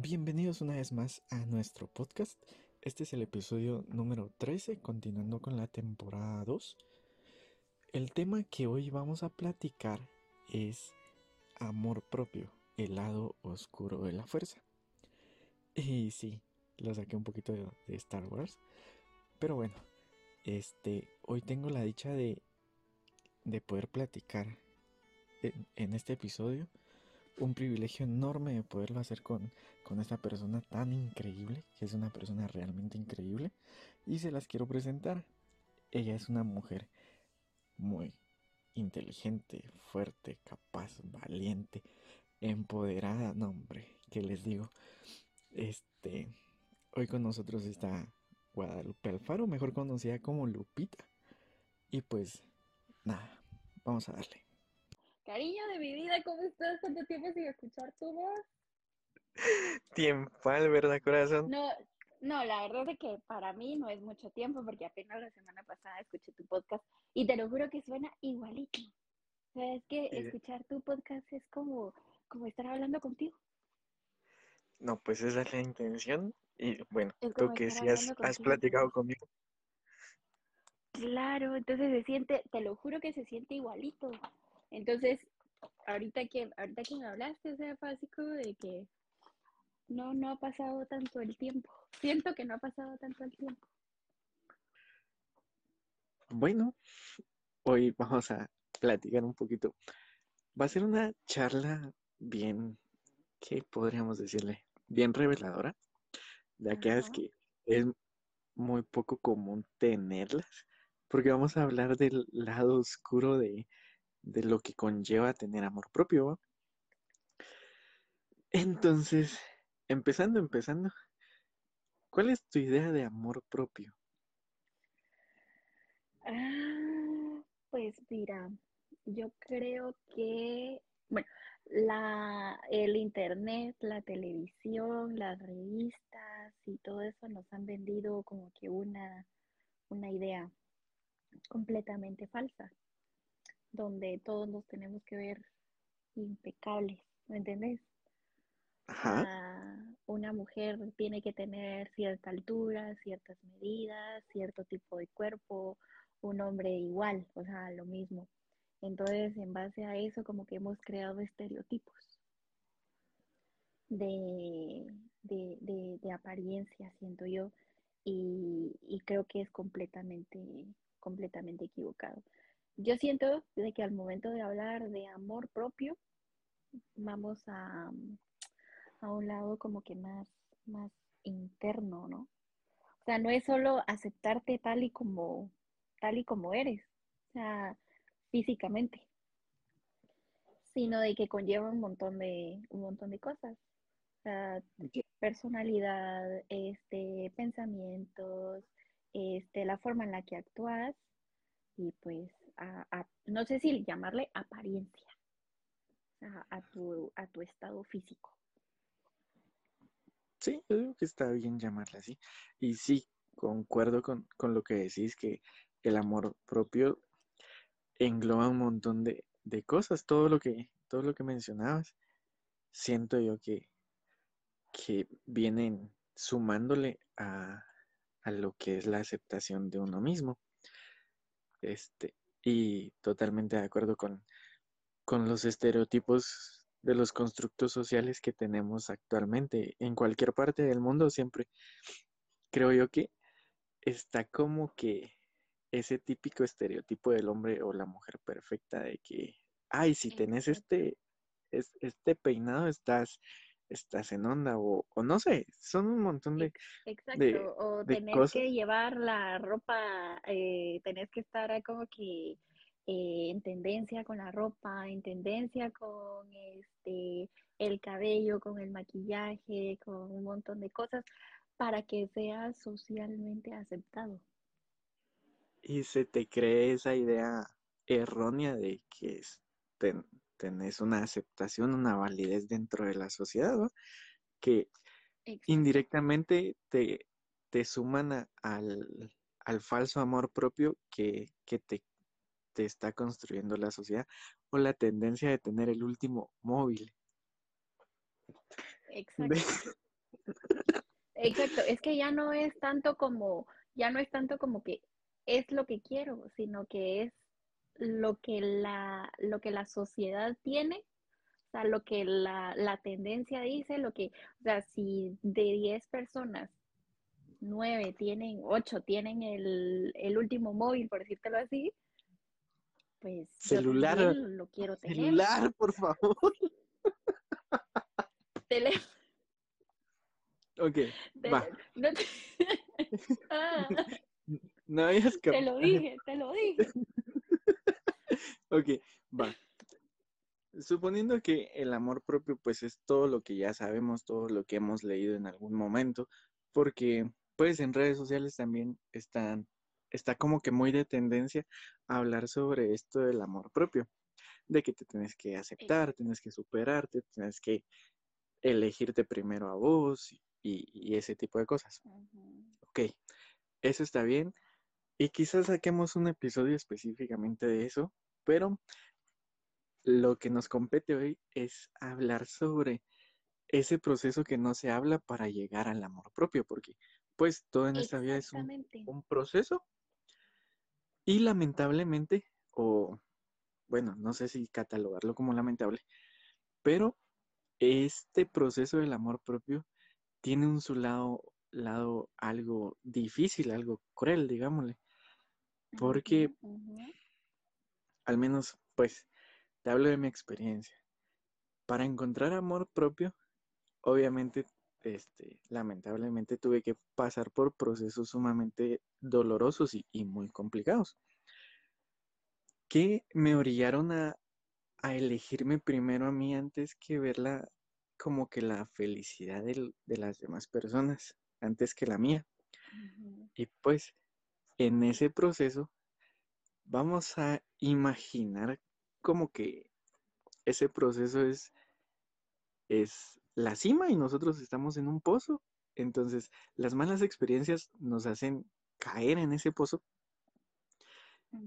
Bienvenidos una vez más a nuestro podcast. Este es el episodio número 13, continuando con la temporada 2. El tema que hoy vamos a platicar es amor propio, el lado oscuro de la fuerza. Y sí, lo saqué un poquito de, Star Wars. Pero bueno, este, hoy tengo la dicha de, de poder platicar en este episodio un privilegio enorme de poderlo hacer con, con esta persona tan increíble, que es una persona realmente increíble, y se las quiero presentar. Ella es una mujer muy inteligente, fuerte, capaz, valiente, empoderada, no hombre, ¿qué les digo? Este, hoy con nosotros está Guadalupe Alfaro, mejor conocida como Lupita. Y pues, nada, vamos a darle. Cariño de mi vida, ¿cómo estás? ¿Cuánto tiempo sin escuchar tu voz? Tiempal, ¿verdad, corazón? No, no, la verdad es que para mí no es mucho tiempo porque apenas la semana pasada escuché tu podcast y te lo juro que suena igualito. O sea, es que escuchar tu podcast es como, como estar hablando contigo. No, pues esa es la intención. Y bueno, tú que sí has, has platicado conmigo. Claro, entonces se siente, te lo juro que se siente igualito. Entonces, ahorita que, ahorita que me hablaste, o sea, básico de que no, no ha pasado tanto el tiempo. Siento que no ha pasado tanto el tiempo. Bueno, hoy vamos a platicar un poquito. Va a ser una charla bien, ¿qué podríamos decirle? Bien reveladora, de aquellas que es muy poco común tenerlas, porque vamos a hablar del lado oscuro de, de lo que conlleva tener amor propio. Entonces, empezando, empezando, ¿cuál es tu idea de amor propio? Ah, pues mira, yo creo que, bueno, la, el internet, la televisión, las revistas y todo eso nos han vendido como que una, una idea completamente falsa donde todos nos tenemos que ver impecables, ¿me entendés? Ajá. Ah, una mujer tiene que tener cierta altura, ciertas medidas, cierto tipo de cuerpo, un hombre igual, o sea, lo mismo. Entonces, en base a eso, como que hemos creado estereotipos de, de, de, apariencia, siento yo, y, y creo que es completamente, completamente equivocado. Yo siento de que al momento de hablar de amor propio, vamos a, a un lado como que más, más interno, ¿no? O sea, no es solo aceptarte tal y como, tal y como eres, o sea, físicamente, sino de que conlleva un montón de, un montón de cosas. O sea, personalidad, este, pensamientos, este, la forma en la que actúas y pues no sé si llamarle apariencia, a, tu, a tu estado físico. Sí, yo creo que está bien llamarle así. Y sí, concuerdo con, con, lo que decís, que el amor propio engloba un montón de, de, cosas, todo lo que, todo lo que mencionabas. Siento yo que, que vienen sumándole a, a lo que es la aceptación de uno mismo. Este, y totalmente de acuerdo con, con los estereotipos de los constructos sociales que tenemos actualmente en cualquier parte del mundo siempre. Creo yo que está como que ese típico estereotipo del hombre o la mujer perfecta de que ay si tenés este este peinado estás estás en onda o, no sé, son un montón de... Exacto, o tenés que llevar la ropa, eh, tenés que estar como que eh, en tendencia con la ropa, en tendencia con este el cabello, con el maquillaje, con un montón de cosas para que sea socialmente aceptado. Y se te cree esa idea errónea de que tenés una aceptación, una validez dentro de la sociedad, ¿no? que indirectamente te, te suman al, falso amor propio que, te, te, está construyendo la sociedad o la tendencia de tener el último móvil. Exacto. Exacto, es que ya no es tanto como, ya no es tanto como que es lo que quiero, sino que es lo que la, lo que la sociedad tiene, o sea, lo que la, la tendencia dice, lo que, o sea, si de 10 personas, 9 tienen, 8 tienen el, el último móvil, por decírtelo así, pues celular, yo lo quiero tener. Celular, por favor. Teléfono. Ok, va. No te... ah, no habías te lo dije, te lo dije. Ok, va. Suponiendo que el amor propio pues es todo lo que ya sabemos, todo lo que hemos leído en algún momento, porque pues en redes sociales también están está como que muy de tendencia a hablar sobre esto del amor propio, de que te tienes que aceptar, tienes que superarte, tienes que elegirte primero a vos y, ese tipo de cosas. Ok, eso está bien. Y quizás saquemos un episodio específicamente de eso, pero lo que nos compete hoy es hablar sobre ese proceso que no se habla para llegar al amor propio, porque pues todo en esta vida es un, un proceso y lamentablemente, o bueno, no sé si catalogarlo como lamentable, pero este proceso del amor propio tiene un su lado, lado algo difícil, algo cruel, digámosle. Porque, al menos, pues, te hablo de mi experiencia. Para encontrar amor propio, obviamente, este, lamentablemente tuve que pasar por procesos sumamente dolorosos y, muy complicados, que me orillaron a, elegirme primero a mí antes que verla como que la felicidad de las demás personas, antes que la mía. Y pues en ese proceso vamos a imaginar como que ese proceso es, es la cima y nosotros estamos en un pozo. Entonces, las malas experiencias nos hacen caer en ese pozo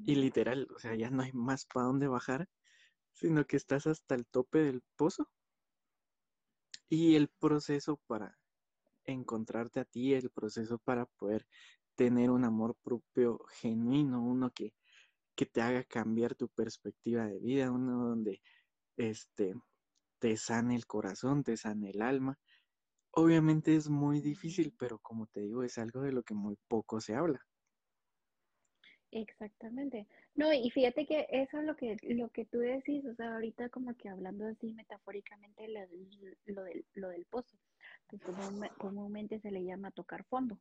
y literal, o sea, ya no hay más para dónde bajar, sino que estás hasta el tope del pozo. Y el proceso para encontrarte a ti, el proceso para poder tener un amor propio genuino, uno que, que te haga cambiar tu perspectiva de vida, uno donde este, te sane el corazón, te sane el alma. Obviamente es muy difícil, pero como te digo, es algo de lo que muy poco se habla. Exactamente. No, y fíjate que eso es lo que, lo que tú decís, o sea, ahorita como que hablando así metafóricamente lo, lo, del, lo del pozo, que comúnmente se le llama tocar fondo.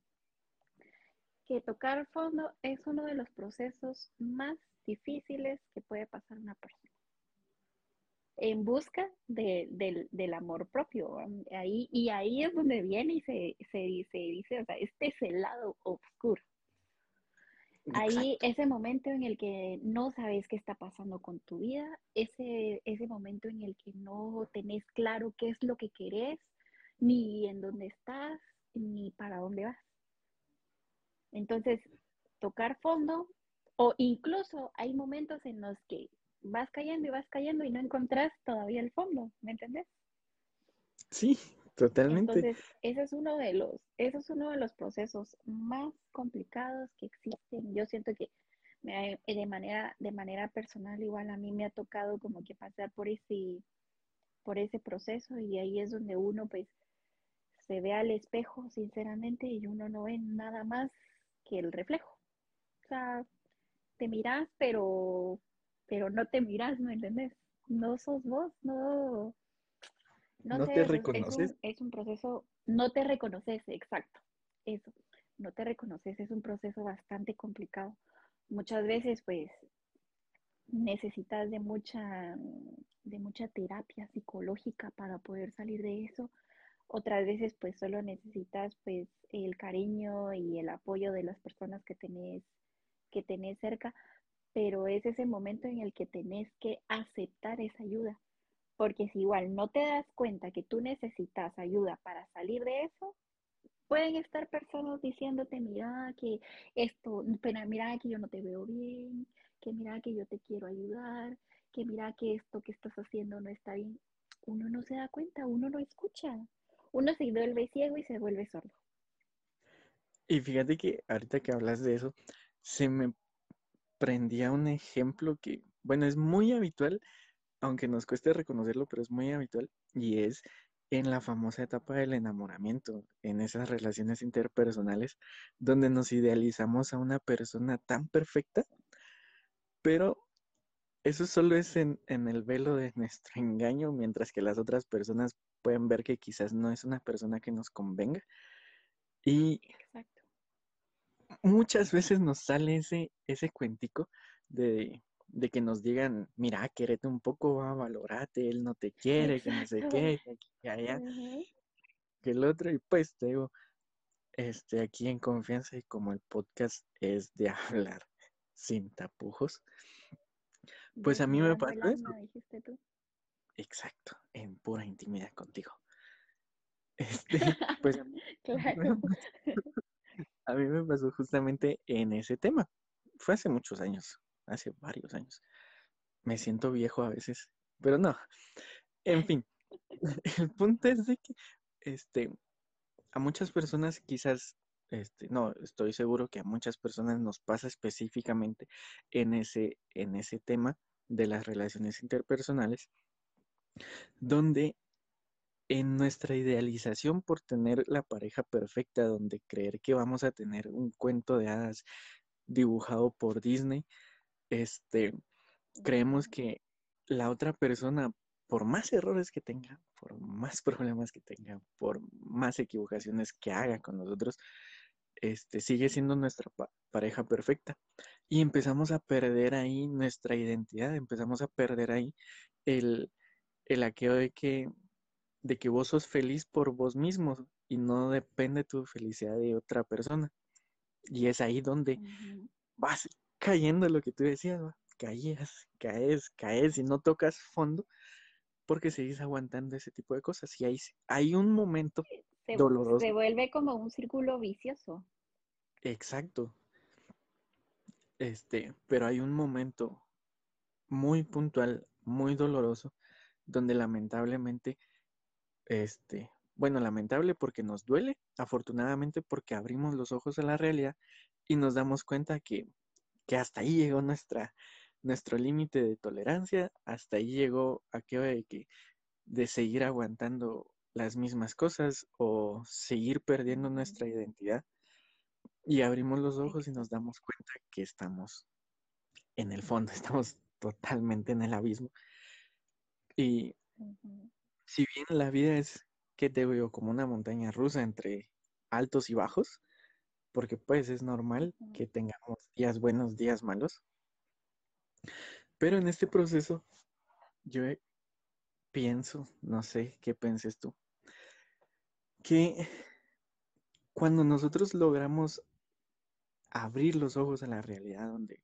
Que tocar fondo es uno de los procesos más difíciles que puede pasar una persona en busca del, amor propio. Ahí, y ahí es donde viene y se, se, dice, o sea, este es el lado oscuro. Ahí ese momento en el que no sabes qué está pasando con tu vida, ese, ese momento en el que no tenés claro qué es lo que querés, ni en dónde estás, ni para dónde vas. Entonces, tocar fondo, o incluso hay momentos en los que vas cayendo y vas cayendo y no encontrás todavía el fondo, ¿me entendés? Sí, totalmente. Entonces, ese es uno de los, ese es uno de los procesos más complicados que existen. Yo siento que de manera, de manera personal, igual a mí me ha tocado como que pasar por ese, por ese proceso, y ahí es donde uno pues se ve al espejo, sinceramente, y uno no ve nada más que el reflejo. O sea, te miras, pero pero no te miras, ¿me entiendes? No sos vos, no. No, te reconoces. Es un, proceso, no te reconoces, exacto. Eso, no te reconoces, es un proceso bastante complicado. Muchas veces, pues, necesitas de mucha, de mucha terapia psicológica para poder salir de eso. Otras veces, pues, solo necesitas, pues, el cariño y el apoyo de las personas que tenés, que tenés cerca pero es ese momento en el que tenés que aceptar esa ayuda. Porque si igual no te das cuenta que tú necesitas ayuda para salir de eso, pueden estar personas diciéndote, mira que esto, pero mira que yo no te veo bien, que mira que yo te quiero ayudar, que mira que esto que estás haciendo no está bien. Uno no se da cuenta, uno no escucha. Uno se vuelve ciego y se vuelve sordo. Y fíjate que ahorita que hablas de eso, se me prendía un ejemplo que, bueno, es muy habitual, aunque nos cueste reconocerlo, pero es muy habitual, y es en la famosa etapa del enamoramiento, en esas relaciones interpersonales, donde nos idealizamos a una persona tan perfecta, pero eso solo es en, en el velo de nuestro engaño, mientras que las otras personas pueden ver que quizás no es una persona que nos convenga. Y Exacto. muchas veces nos sale ese, ese cuentico de, de que nos digan, mira, quérete un poco, va, valorate, él no te quiere, que no sé qué, que allá, que el otro, y pues te digo, este, aquí en confianza y como el podcast es de hablar sin tapujos, pues a mí me pasó eso, alma, dijiste tú. Exacto, en pura intimidad contigo. Este, pues a mí, Claro. a mí me pasó justamente en ese tema. Fue hace muchos años, hace varios años. Me siento viejo a veces, pero no. En fin, el punto es de que este, a muchas personas quizás, este, no, estoy seguro que a muchas personas nos pasa específicamente en ese, en ese tema de las relaciones interpersonales, donde en nuestra idealización por tener la pareja perfecta, donde creer que vamos a tener un cuento de hadas dibujado por Disney, este, creemos que la otra persona, por más errores que tenga, por más problemas que tenga, por más equivocaciones que haga con nosotros, este, sigue siendo nuestra pa- pareja perfecta. Y empezamos a perder ahí nuestra identidad, empezamos a perder ahí el, el aquello de que, de que vos sos feliz por vos mismo y no depende tu felicidad de otra persona. Y es ahí donde vas cayendo en lo que tú decías, ¿va? caías, caes, caes y no tocas fondo porque seguís aguantando ese tipo de cosas. Y hay, hay un momento Se, doloroso, se vuelve como un círculo vicioso. exacto, este, pero hay un momento muy puntual, muy doloroso, donde lamentablemente, este, bueno, lamentable porque nos duele, afortunadamente porque abrimos los ojos a la realidad y nos damos cuenta que, que hasta ahí llegó nuestra, nuestro límite de tolerancia, hasta ahí llegó aquello de que de seguir aguantando las mismas cosas o seguir perdiendo nuestra identidad. Y abrimos los ojos y nos damos cuenta que estamos en el fondo, estamos totalmente en el abismo. Y si bien la vida es, que te veo? Como una montaña rusa entre altos y bajos, porque pues es normal que tengamos días buenos, días malos. Pero en este proceso yo pienso, no sé qué penses tú, que cuando nosotros logramos abrir los ojos a la realidad donde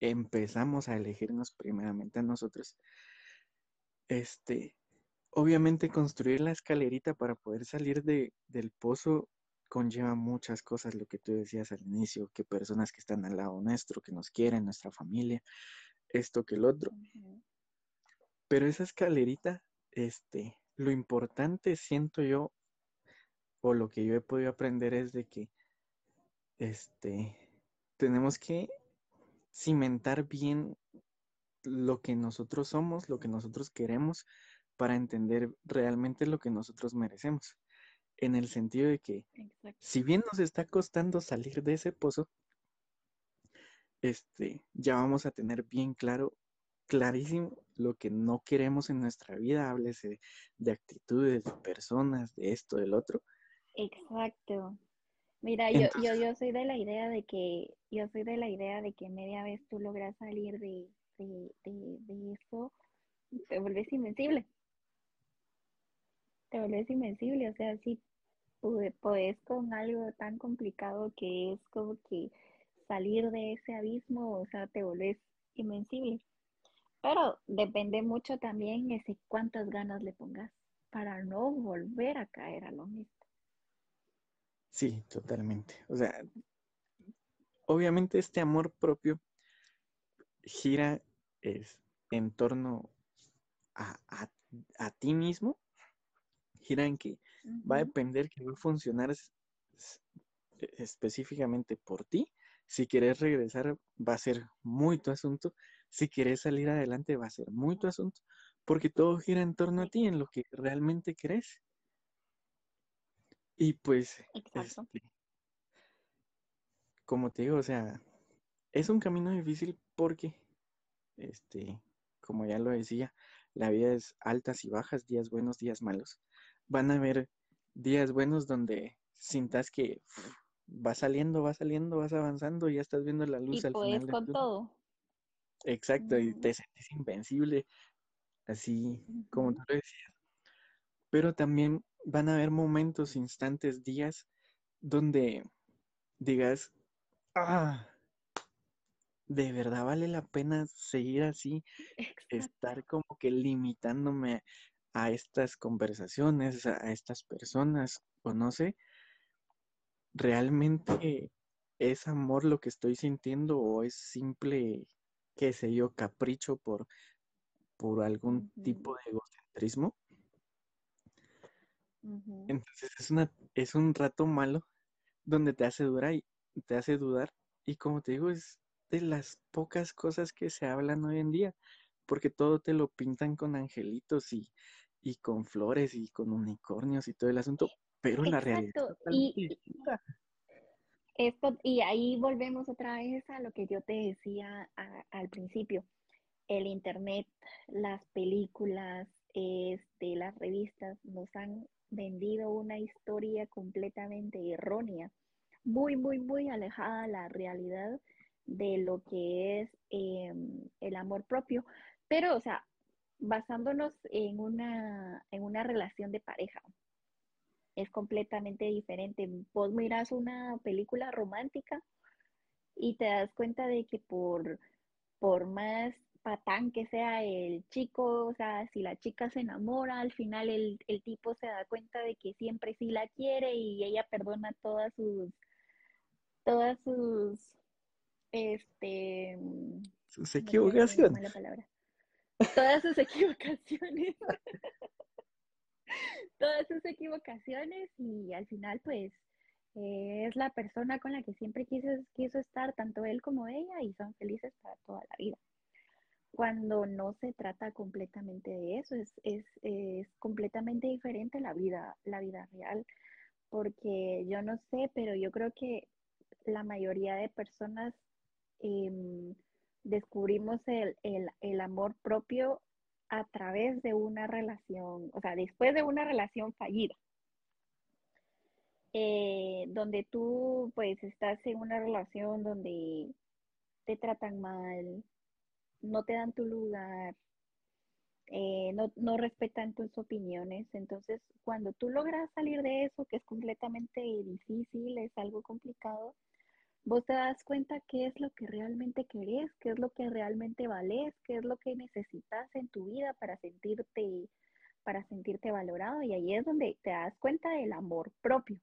empezamos a elegirnos primeramente a nosotros, este, obviamente construir la escalerita para poder salir de, del pozo conlleva muchas cosas, lo que tú decías al inicio, que personas que están al lado nuestro, que nos quieren, nuestra familia, esto que el otro. Pero esa escalerita, este, lo importante siento yo, o lo que yo he podido aprender es de que, este, tenemos que cimentar bien lo que nosotros somos, lo que nosotros queremos, para entender realmente lo que nosotros merecemos. En el sentido de que, Exacto. si bien nos está costando salir de ese pozo, este, ya vamos a tener bien claro, clarísimo lo que no queremos en nuestra vida, háblese de actitudes, de personas, de esto, del otro. Exacto. Mira, yo, yo, yo soy de la idea de que, yo soy de la idea de que media vez tú logras salir de, de, de, de eso, te vuelves invencible, te vuelves invencible, o sea, si podés con algo tan complicado que es como que salir de ese abismo, o sea, te vuelves invencible. Pero depende mucho también ese cuántas ganas le pongas para no volver a caer a lo mismo. sí, totalmente. O sea, obviamente este amor propio gira es, en torno a, a, a ti mismo, gira en que va a depender que va a funcionar e, específicamente por ti. Si quieres regresar, va a ser muy tu asunto. Si quieres salir adelante, va a ser muy tu asunto. Porque todo gira en torno a ti, en lo que realmente crees. Y pues, este, como te digo, o sea, es un camino difícil porque, este, como ya lo decía, la vida es altas y bajas, días buenos, días malos. Van a haber días buenos donde sintas que va saliendo, va saliendo, vas avanzando, ya estás viendo la luz al final. con todo. Exacto, y te sientes invencible, así como tú lo decías. Pero también van a haber momentos, instantes, días donde digas, ah, de verdad vale la pena seguir así, estar como que limitándome a estas conversaciones, a estas personas, o no sé, realmente es amor lo que estoy sintiendo o es simple, qué sé yo, capricho por, por algún tipo de egocentrismo. Entonces es, una, es un rato malo donde te hace dudar y te hace dudar y como te digo es de las pocas cosas que se hablan hoy en día porque todo te lo pintan con angelitos y, y con flores y con unicornios y todo el asunto pero la realidad y, esto, y ahí volvemos otra vez a lo que yo te decía al principio. El internet, las películas, este, las revistas nos han vendido una historia completamente errónea, muy, muy, muy alejada de la realidad de lo que es em, el amor propio. Pero, o sea, basándonos en una, en una relación de pareja, es completamente diferente. Vos miras una película romántica y te das cuenta de que por, por más patán que sea el chico, o sea, si la chica se enamora, al final el, tipo se da cuenta de que siempre sí la quiere y ella perdona todas sus, todas sus, este, sus equivocaciones. Todas sus equivocaciones. todas sus equivocaciones y al final pues eh, es la persona con la que siempre quiso, quiso estar, tanto él como ella, y son felices para toda la vida. Cuando no se trata completamente de eso, es, es, es completamente diferente la vida, la vida real, porque yo no sé, pero yo creo que la mayoría de personas em, descubrimos el, el, el amor propio a través de una relación, o sea, después de una relación fallida, eh, donde tú pues estás en una relación donde te tratan mal, no te dan tu lugar, eh, no, no, respetan tus opiniones. Entonces, cuando tú logras salir de eso, que es completamente difícil, es algo complicado, vos te das cuenta qué es lo que realmente querés, qué es lo que realmente valés, qué es lo que necesitas en tu vida para sentirte, para sentirte valorado. Y ahí es donde te das cuenta del amor propio.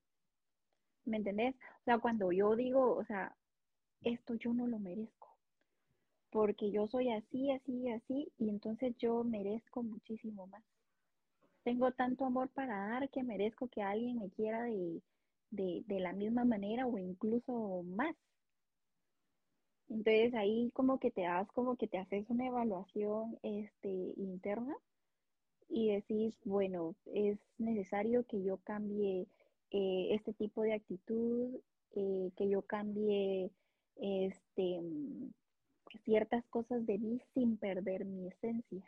¿Me entendés? O sea, cuando yo digo, o sea, esto yo no lo merezco, porque yo soy así, así, así, y entonces yo merezco muchísimo más. Tengo tanto amor para dar que merezco que alguien me quiera de, de, de la misma manera o incluso más. Entonces ahí como que te das, como que te haces una evaluación este, interna y decís, bueno, es necesario que yo cambie eh, este tipo de actitud, eh, que yo cambie este, ciertas cosas de mí sin perder mi esencia.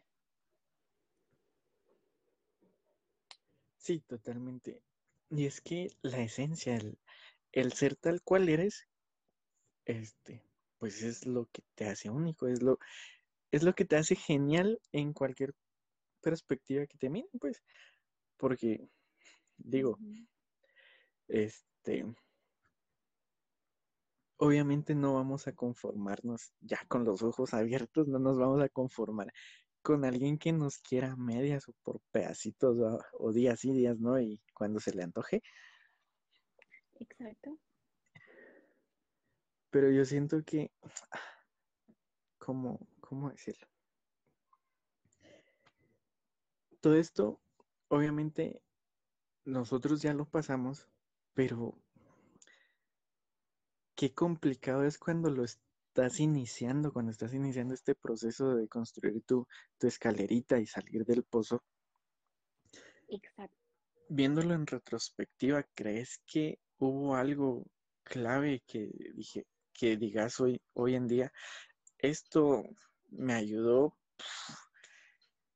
Sí, totalmente. Y es que la esencia, el, ser tal cual eres, este, pues es lo que te hace único, es lo, es lo que te hace genial en cualquier perspectiva que te miren, pues. Porque, digo, este, obviamente no vamos a conformarnos ya con los ojos abiertos, no nos vamos a conformar con alguien que nos quiera medias o por pedacitos o, días y días, ¿no? Y cuando se le antoje. Exacto. Pero yo siento que, ¿cómo, cómo decirlo? Todo esto, obviamente, nosotros ya lo pasamos, pero qué complicado es cuando lo estás iniciando, cuando estás iniciando este proceso de construir tu, tu escalerita y salir del pozo. Exacto. Viéndolo en retrospectiva, ¿crees que hubo algo clave que dije, que digas hoy, hoy en día, esto me ayudó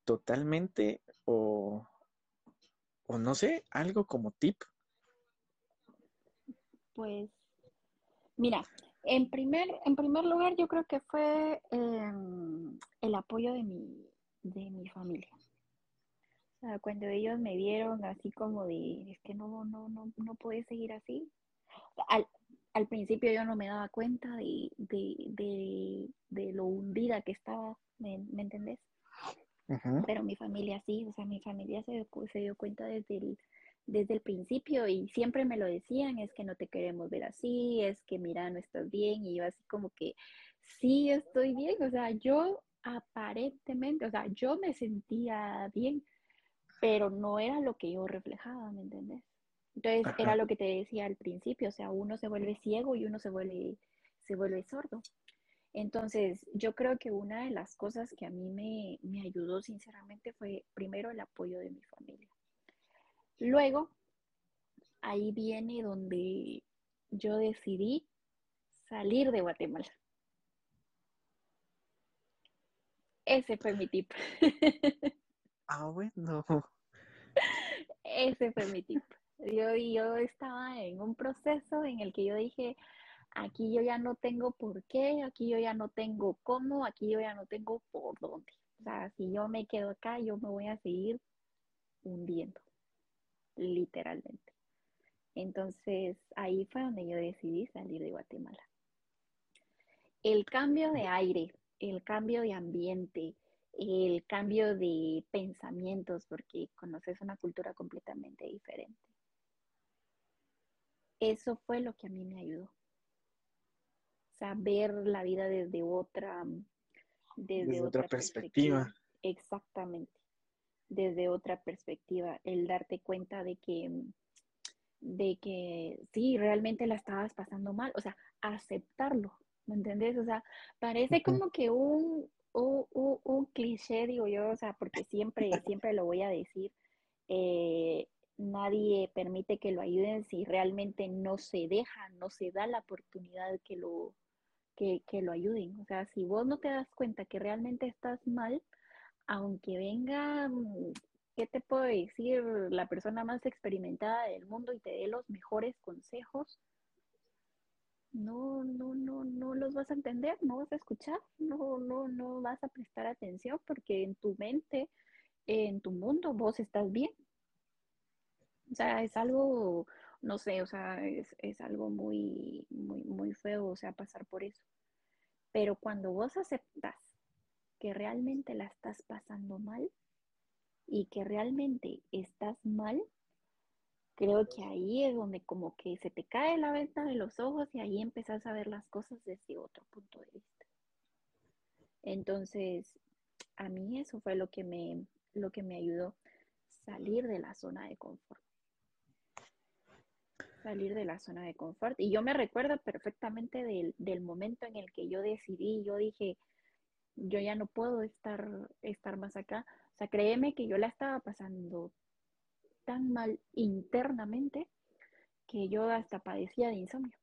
totalmente o, o no sé, algo como tip? Pues, mira, en primer, en primer lugar yo creo que fue em, el apoyo de mi, de mi familia. O sea, cuando ellos me vieron así como de, es que no, no, no, no puede seguir así. Al, al principio yo no me daba cuenta de, de, de, de lo hundida que estaba, ¿me, ¿me entendés? Pero mi familia sí, o sea, mi familia se, se dio cuenta desde el, desde el principio y siempre me lo decían, es que no te queremos ver así, es que mira, no estás bien y yo así como que sí estoy bien, o sea, yo aparentemente, o sea, yo me sentía bien, pero no era lo que yo reflejaba, ¿me entendés? Entonces era lo que te decía al principio, o sea, uno se vuelve ciego y uno se vuelve, se vuelve sordo. Entonces, yo creo que una de las cosas que a mí me, me ayudó sinceramente fue primero el apoyo de mi familia. Luego, ahí viene donde yo decidí salir de Guatemala. Ese fue mi tip. Ah, bueno. Ese fue mi tip. Yo, yo estaba en un proceso en el que yo dije, aquí yo ya no tengo por qué, aquí yo ya no tengo cómo, aquí yo ya no tengo por dónde. O sea, si yo me quedo acá, yo me voy a seguir hundiendo, literalmente. Entonces, ahí fue donde yo decidí salir de Guatemala. El cambio de aire, el cambio de ambiente, el cambio de pensamientos, porque conoces una cultura completamente diferente. Eso fue lo que a mí me ayudó sea, ver la vida desde otra, desde, otra, perspectiva. Exactamente, desde otra perspectiva, el darte cuenta de que, de que sí, realmente la estabas pasando mal, o sea, aceptarlo, ¿me entendés? O sea, parece como que un, un, un, cliché, digo yo, o sea, porque siempre, siempre lo voy a decir, eh, nadie permite que lo ayuden si realmente no se deja, no se da la oportunidad que lo, que, lo ayuden. O sea, si vos no te das cuenta que realmente estás mal, aunque venga, mm, ¿qué te puedo decir? La persona más experimentada del mundo y te dé los mejores consejos, no, no, no, no los vas a entender, no vas a escuchar, no, no, no vas a prestar atención porque en tu mente, en tu mundo, vos estás bien. O sea, es algo, no sé, o sea, es, es algo muy, muy, muy feo, o sea, pasar por eso. Pero cuando vos aceptas que realmente la estás pasando mal y que realmente estás mal, creo que ahí es donde como que se te cae la venta de los ojos y ahí empezás a ver las cosas desde otro punto de vista. Entonces, a mí eso fue lo que me, lo que me ayudó salir de la zona de confort salir de la zona de confort. Y yo me recuerdo perfectamente del, momento en el que yo decidí, yo dije, yo ya no puedo estar, estar más acá. O sea, créeme que yo la estaba pasando tan mal internamente que yo hasta padecía de insomnio.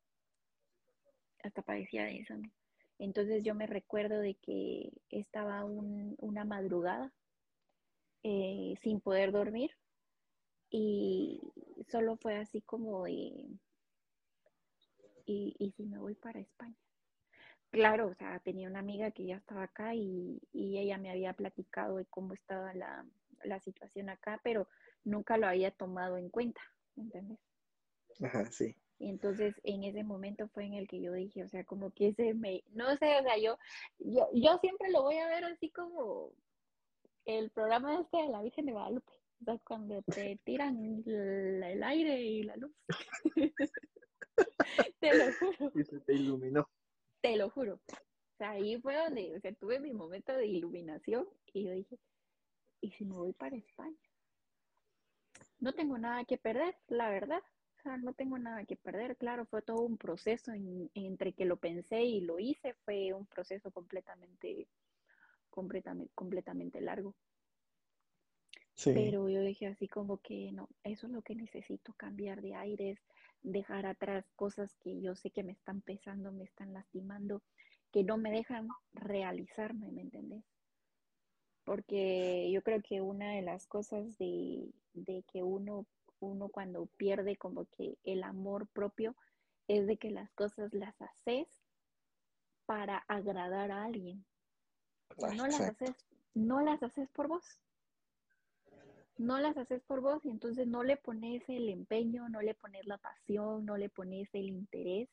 Hasta padecía de insomnio. Entonces yo me recuerdo de que estaba una madrugada eh, sin poder dormir y solo fue así como de, y, si me voy para España. Claro, o sea, tenía una amiga que ya estaba acá y, ella me había platicado de cómo estaba la, situación acá, pero nunca lo había tomado en cuenta, ¿entiendes? Ajá, sí. Y entonces en ese momento fue en el que yo dije, o sea, como que ese me, no sé, o sea, yo, yo, yo siempre lo voy a ver así como el programa este de la Virgen de Guadalupe cuando te tiran el, aire y la luz. te lo juro. Y se te iluminó. Te lo juro. O sea, ahí fue donde o sea, tuve mi momento de iluminación y yo dije, ¿y si me voy para España? no tengo nada que perder, la verdad. O sea, no tengo nada que perder. Claro, fue todo un proceso entre que lo pensé y lo hice, fue un proceso completamente, completamente, completamente largo. Pero yo dije así como que no, eso es lo que necesito, cambiar de aires, dejar atrás cosas que yo sé que me están pesando, me están lastimando, que no me dejan realizarme, ¿me entendés? Porque yo creo que una de las cosas de, de que uno, uno cuando pierde como que el amor propio es de que las cosas las haces para agradar a alguien. no las haces, no las haces por vos no las haces por vos y entonces no le pones el empeño, no le pones la pasión, no le pones el interés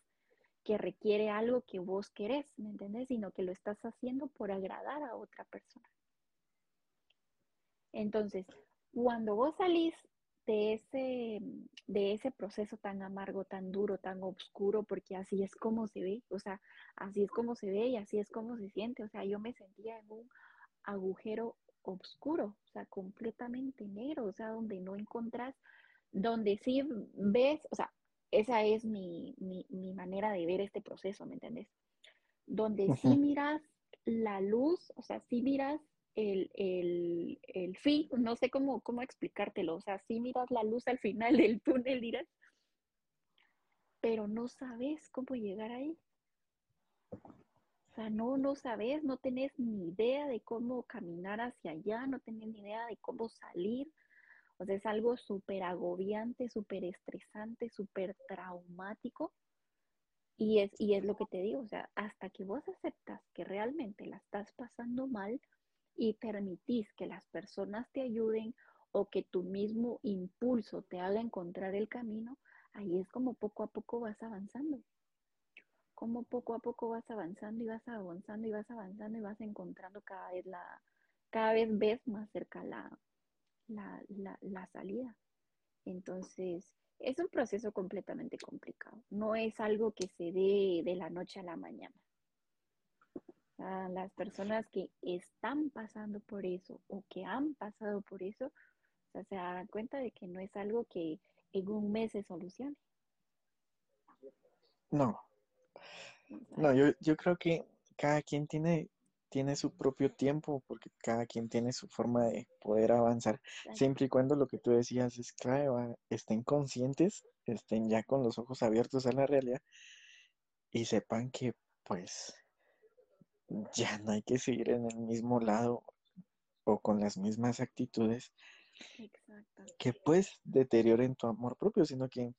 que requiere algo que vos querés, ¿me entendés? Sino que lo estás haciendo por agradar a otra persona. Entonces, cuando vos salís de ese, de ese proceso tan amargo, tan duro, tan oscuro, porque así es como se ve, o sea, así es como se ve y así es como se siente, o sea, yo me sentía en un agujero oscuro, o sea, completamente negro, o sea, donde no encontrás, donde sí ves, o sea, esa es mi, manera de ver este proceso, ¿me entendés? Donde sí miras la luz, o sea, sí miras el, el, fin, no sé cómo, cómo explicártelo, o sea, sí miras la luz al final del túnel, dirás, pero no sabes cómo llegar ahí. O sea, no, no sabes, no tenés ni idea de cómo caminar hacia allá, no tenés ni idea de cómo salir. O sea, es algo súper agobiante, súper estresante, súper traumático. Y es, y es lo que te digo, o sea, hasta que vos aceptas que realmente la estás pasando mal y permitís que las personas te ayuden o que tu mismo impulso te haga encontrar el camino, ahí es como poco a poco vas avanzando cómo poco a poco vas avanzando y vas avanzando y vas avanzando y vas encontrando cada vez la, cada vez ves más cerca la, la, salida. Entonces, es un proceso completamente complicado. No es algo que se dé de la noche a la mañana. las personas que están pasando por eso o que han pasado por eso, se dan cuenta de que no es algo que en un mes se solucione. No, no, yo, yo creo que cada quien tiene, tiene su propio tiempo, porque cada quien tiene su forma de poder avanzar, siempre y cuando lo que tú decías es claro, estén conscientes, estén ya con los ojos abiertos a la realidad y sepan que pues ya no hay que seguir en el mismo lado o con las mismas actitudes que pues deterioren tu amor propio, sino que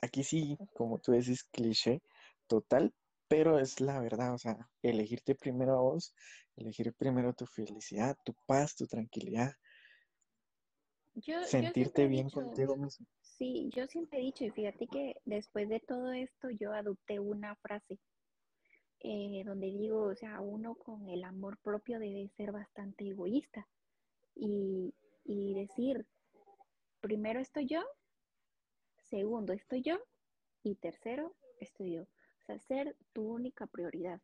aquí sí, como tú decís, cliché, total, pero es la verdad, o sea, elegirte primero a vos, elegir primero tu felicidad, tu paz, tu tranquilidad, sentirte bien contigo mismo. Sí, yo siempre he dicho, y fíjate que después de todo esto yo adopté una frase eh, donde digo, o sea, uno con el amor propio debe ser bastante egoísta y, y decir, primero estoy yo, segundo estoy yo y tercero estoy yo ser tu única prioridad.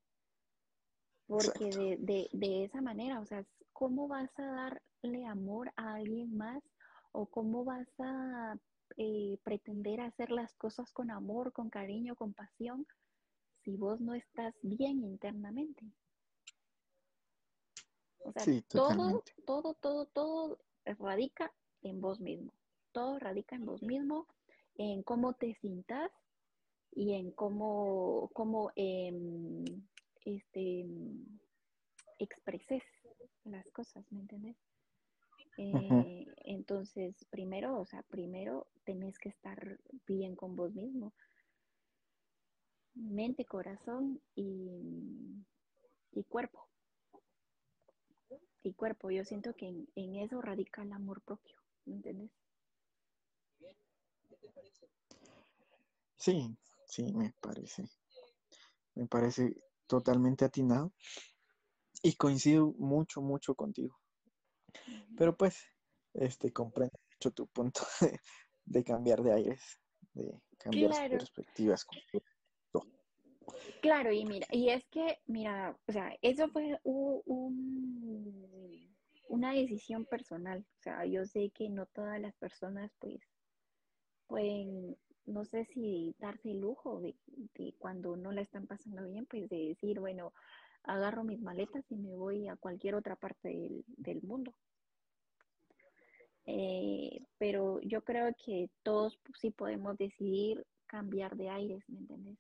Porque de, esa manera, o sea, ¿cómo vas a darle amor a alguien más? ¿O cómo vas a eh, pretender hacer las cosas con amor, con cariño, con pasión, si vos no estás bien internamente? O sea, todo, todo, todo, todo radica en vos mismo. Todo radica en vos mismo, en cómo te sientas y en cómo, cómo em, este, expreses las cosas, ¿me entiendes? Eh, entonces, primero, o sea, primero tenés que estar bien con vos mismo. Mente, corazón y, y cuerpo. Y cuerpo. Yo siento que en, en eso radica el amor propio, ¿me entiendes? Sí, Sí, me parece. Me parece totalmente atinado. Y coincido mucho, mucho contigo. Pero pues, este, comprendo mucho tu punto de, cambiar de aires, de cambiar perspectivas. Claro, y mira, y es que, mira, o sea, eso fue un, una decisión personal. O sea, yo sé que no todas las personas pues pueden, no sé si darse el lujo de, cuando no la están pasando bien, pues de decir, bueno, agarro mis maletas y me voy a cualquier otra parte del, mundo. Eh, pero yo creo que todos sí podemos decidir cambiar de aires, ¿me entiendes?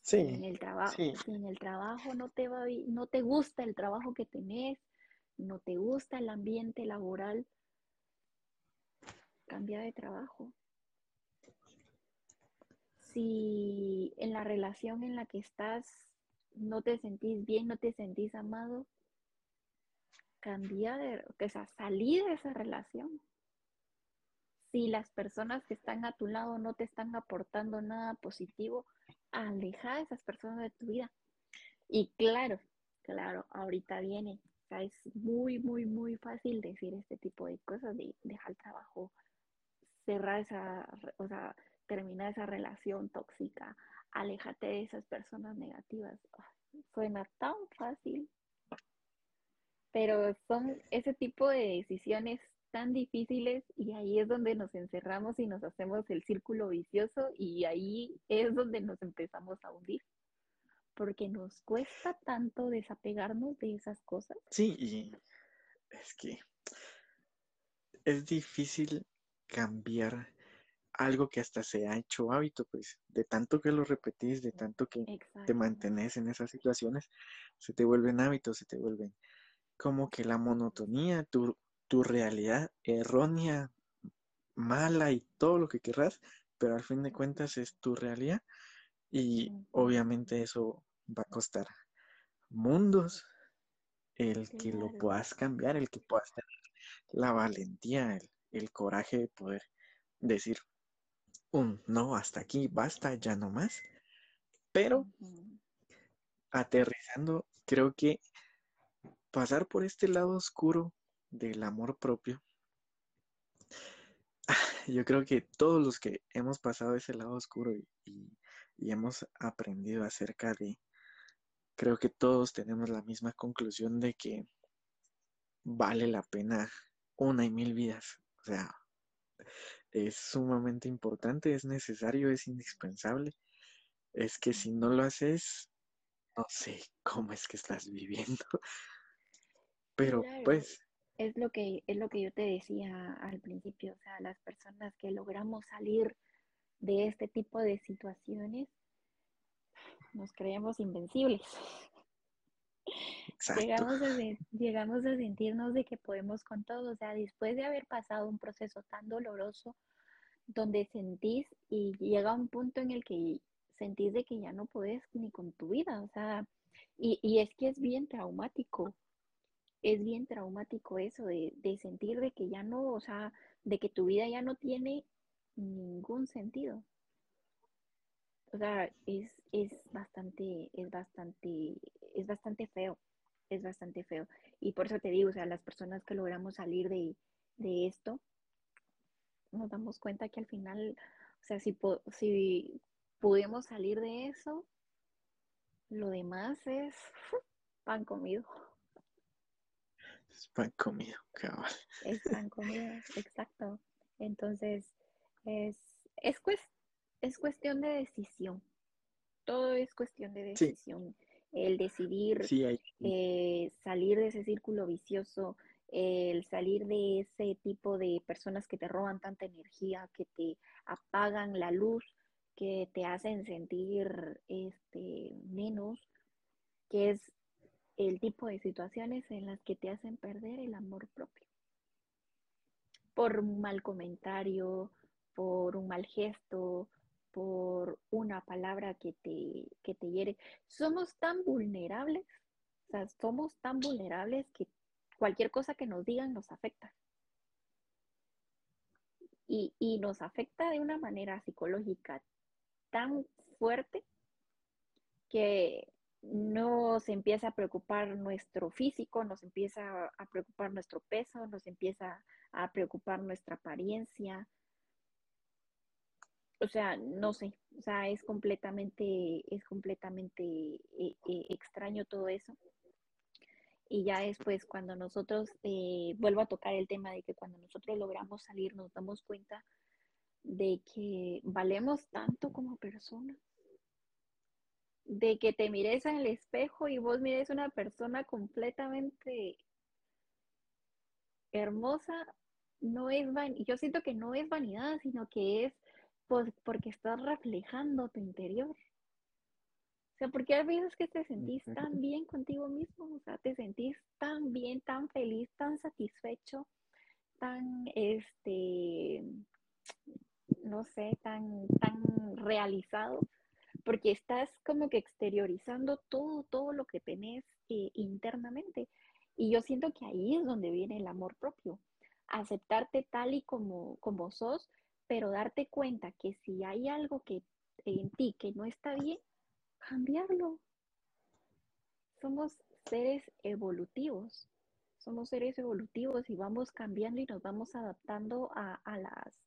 Sí. en el trabajo, si en el trabajo no te va, no te gusta el trabajo que tenés, no te gusta el ambiente laboral, cambia de trabajo. Si en la relación en la que estás no te sentís bien, no te sentís amado, cambia de, o sea, salí de esa relación. Si las personas que están a tu lado no te están aportando nada positivo, aleja a esas personas de tu vida. Y claro, claro, ahorita viene o sea, es muy, muy, muy fácil decir este tipo de cosas, de dejar el trabajo, cerrar esa, o sea, terminar esa relación tóxica, aléjate de esas personas negativas. Suena tan fácil, pero son ese tipo de decisiones tan difíciles y ahí es donde nos encerramos y nos hacemos el círculo vicioso y ahí es donde nos empezamos a hundir porque nos cuesta tanto desapegarnos de esas cosas. Sí, y es que es difícil cambiar algo que hasta se ha hecho hábito, pues de tanto que lo repetís, de tanto que te mantenés en esas situaciones, se te vuelven hábitos, se te vuelven como que la monotonía, tu, tu realidad errónea, mala y todo lo que querrás, pero al fin de cuentas es tu realidad y obviamente eso va a costar mundos el que lo puedas cambiar, el que puedas tener la valentía, el, coraje de poder decir un no, hasta aquí, basta, ya no más. Pero aterrizando, creo que pasar por este lado oscuro del amor propio, yo creo que todos los que hemos pasado ese lado oscuro y hemos aprendido acerca de creo que todos tenemos la misma conclusión de que vale la pena una y mil vidas. O sea, es sumamente importante, es necesario, es indispensable. Es que si no lo haces, no sé cómo es que estás viviendo. Pero pues... Es lo, que, es lo que yo te decía al principio, o sea, las personas que logramos salir de este tipo de situaciones, nos creemos invencibles. Llegamos a, llegamos a sentirnos de que podemos con todo, o sea, después de haber pasado un proceso tan doloroso, donde sentís y llega un punto en el que sentís de que ya no puedes ni con tu vida, o sea, y, y es que es bien traumático, es bien traumático eso de, de sentir de que ya no, o sea, de que tu vida ya no tiene ningún sentido o sea, es, es bastante, es bastante, es bastante feo, es bastante feo. Y por eso te digo, o sea, las personas que logramos salir de, esto, nos damos cuenta que al final, o sea, si, si pudimos salir de eso, lo demás es pan comido. Es pan comido, cabal. Es pan comido, exacto. Entonces, es, es, cuestión es cuestión de decisión. Todo es cuestión de decisión. El decidir eh, salir de ese círculo vicioso, el salir de ese tipo de personas que te roban tanta energía, que te apagan la luz, que te hacen sentir este, menos, que es el tipo de situaciones en las que te hacen perder el amor propio. Por un mal comentario, por un mal gesto, por una palabra que te, que te hiere. Somos tan vulnerables, somos tan vulnerables que cualquier cosa que nos digan nos afecta. Y, y nos afecta de una manera psicológica tan fuerte que nos empieza a preocupar nuestro físico, nos empieza a preocupar nuestro peso, nos empieza a preocupar nuestra apariencia, o sea, no sé, o sea, es completamente, es completamente eh, eh, extraño todo eso. Y ya después, cuando nosotros, eh, vuelvo a tocar el tema de que cuando nosotros logramos salir, nos damos cuenta de que valemos tanto como personas. De que te mires en el espejo y vos mires una persona completamente hermosa, no es yo siento que no es vanidad, sino que es pues, porque estás reflejando tu interior. O sea, porque hay veces que te sentís tan bien contigo mismo, o sea, te sentís tan bien, tan feliz, tan satisfecho, tan, este, no sé, tan, tan realizado, porque estás como que exteriorizando todo, todo lo que tenés eh, internamente. Y yo siento que ahí es donde viene el amor propio, aceptarte tal y como, como sos, pero darte cuenta que si hay algo que en ti que no está bien, cambiarlo. Somos seres evolutivos, somos seres evolutivos y vamos cambiando y nos vamos adaptando a, las,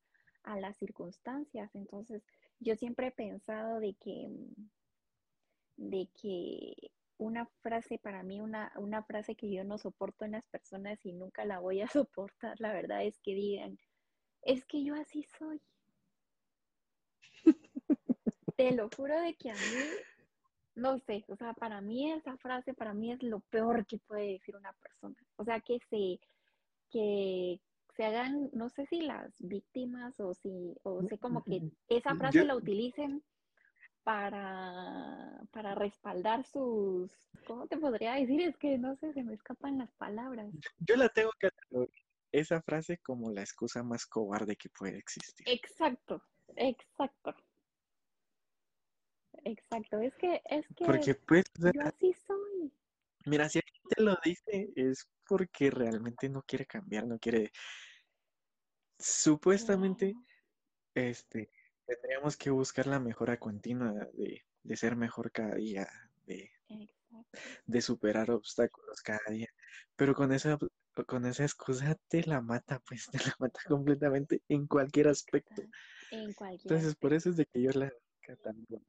a las circunstancias. Entonces, yo siempre he pensado de que, de que una frase para mí, una, una frase que yo no soporto en las personas y nunca la voy a soportar, la verdad es que digan, es que yo así soy. Te lo juro de que a mí no sé, o sea, para mí esa frase, para mí es lo peor que puede decir una persona. O sea, que se, que se hagan, no sé si las víctimas o si, o sé como que esa frase la utilicen para, para respaldar sus, ¿cómo te podría decir? Es que no sé, se me escapan las palabras. Yo la tengo que esa frase como la excusa más cobarde que puede existir. Exacto, exacto. Exacto, es que, es que porque pues, yo así soy. Mira, si alguien te lo dice es porque realmente no quiere cambiar, no quiere. Supuestamente, este, tendríamos que buscar la mejora continua de, de ser mejor cada día, de, de superar obstáculos cada día. Pero con esa, con esa excusa te la mata, pues te la mata completamente en cualquier aspecto. En cualquier Entonces, por eso es de que yo la catalogo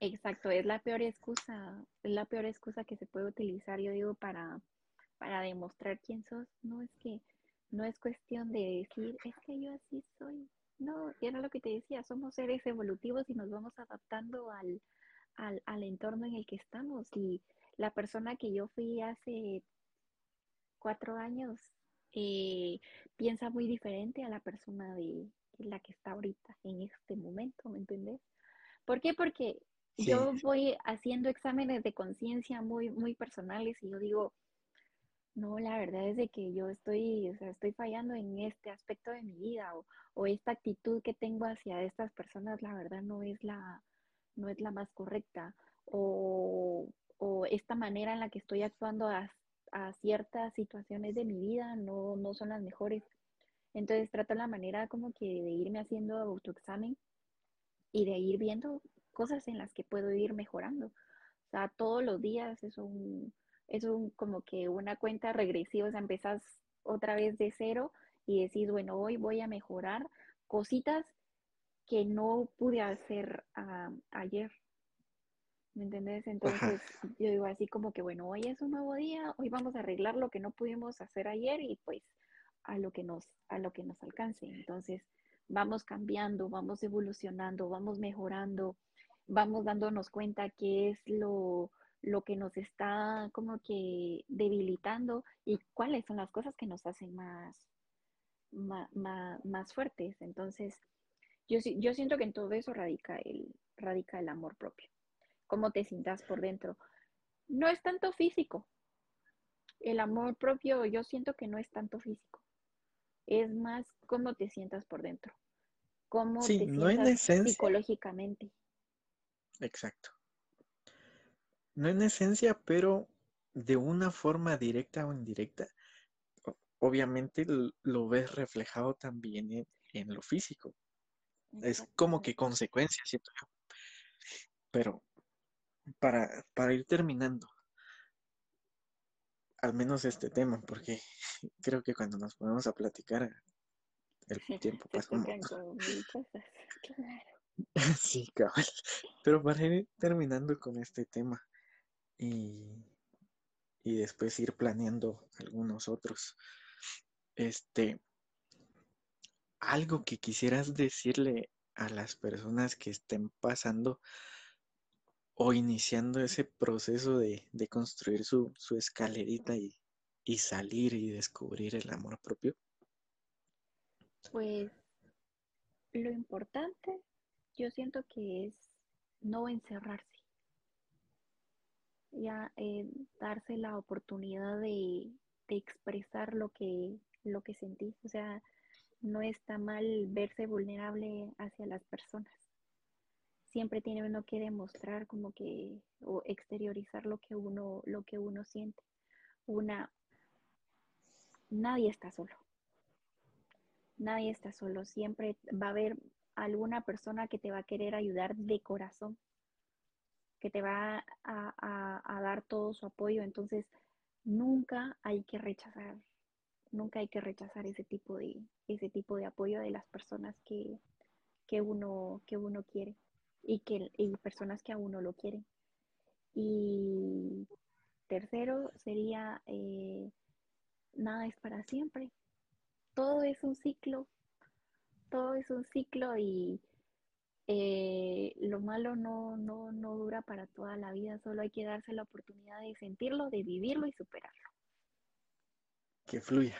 Exacto, es la peor excusa, es la peor excusa que se puede utilizar, yo digo, para, para demostrar quién sos. No es que, no es cuestión de decir, es que yo así soy. No, y era lo que te decía, somos seres evolutivos y nos vamos adaptando al, al, al entorno en el que estamos. Y la persona que yo fui hace cuatro años eh, piensa muy diferente a la persona de la que está ahorita, en este momento, ¿me entendés? ¿Por qué? Porque yo voy haciendo exámenes de conciencia muy, muy personales y yo digo, no, la verdad es de que yo estoy, o sea, estoy fallando en este aspecto de mi vida o, o, esta actitud que tengo hacia estas personas, la verdad no es la, no es la más correcta o, o esta manera en la que estoy actuando a, ciertas situaciones de mi vida no, no son las mejores. Entonces trato la manera como que de irme haciendo autoexamen y de ir viendo cosas en las que puedo ir mejorando. O sea, todos los días es un, es un como que una cuenta regresiva, o sea, empezás otra vez de cero y decís, bueno, hoy voy a mejorar cositas que no pude hacer ah, ayer. ¿Me entendés? Entonces yo digo así como que, bueno, hoy es un nuevo día, hoy vamos a arreglar lo que no pudimos hacer ayer y pues a lo que nos, a lo que nos alcance. Entonces vamos cambiando, vamos evolucionando, vamos mejorando, vamos dándonos cuenta qué es lo, que nos está como que debilitando y cuáles son las cosas que nos hacen más, más, fuertes. Entonces, yo, yo siento que en todo eso radica el, radica el amor propio. Cómo te sientas por dentro. No es tanto físico. El amor propio yo siento que no es tanto físico. Es más cómo te sientas por dentro. Cómo te sientas psicológicamente. Exacto. No en esencia, pero de una forma directa o indirecta, obviamente lo ves reflejado también en, lo físico. Es como que consecuencia, ¿cierto? Pero para, para ir terminando, al menos este tema, porque creo que cuando nos ponemos a platicar, el tiempo pasa un Sí, cabal. Pero para ir terminando con este tema, y y después ir planeando algunos otros. Este, algo que quisieras decirle a las personas que estén pasando o iniciando ese proceso de, construir su, escalerita y, y salir y descubrir el amor propio? Pues lo importante yo siento que es no encerrarse, ya eh, darse la oportunidad de, expresar lo que, lo que sentís. O sea, no está mal verse vulnerable hacia las personas. Siempre tiene uno que demostrar como que o exteriorizar lo que uno lo que uno siente. Una nadie está solo. Nadie está solo, siempre va a haber alguna persona que te va a querer ayudar de corazón que te va a, dar todo su apoyo. Entonces, nunca hay que rechazar, nunca hay que rechazar ese tipo de, ese tipo de apoyo de las personas que, uno, que uno quiere y, que, y personas que a uno lo quieren. Y tercero sería, eh, nada es para siempre. Todo es un ciclo, todo es un ciclo y eh, lo malo no, no, no dura para toda la vida, solo hay que darse la oportunidad de sentirlo, de vivirlo y superarlo. Que fluya,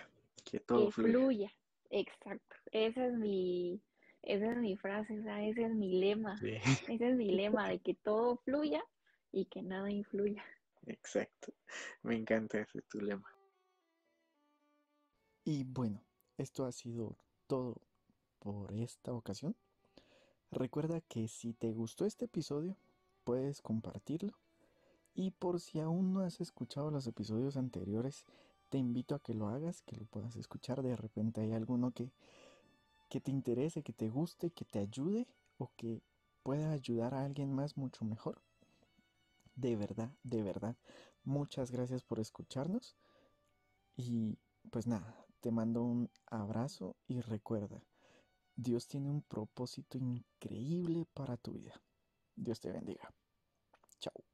que todo que fluya. Exacto, esa es mi, esa es mi frase, o sea, ese es mi lema, ese es mi lema, de que todo fluya y que nada influya. Exacto, me encanta ese tu lema. Y bueno, esto ha sido todo por esta ocasión. Recuerda que si te gustó este episodio, puedes compartirlo. Y por si aún no has escuchado los episodios anteriores, te invito a que lo hagas, que lo puedas escuchar. De repente hay alguno que, que te interese, que te guste, que te ayude o que pueda ayudar a alguien más mucho mejor. De verdad, de verdad, muchas gracias por escucharnos. Y pues nada, te mando un abrazo y recuerda, Dios tiene un propósito increíble para tu vida. Dios te bendiga. Chao.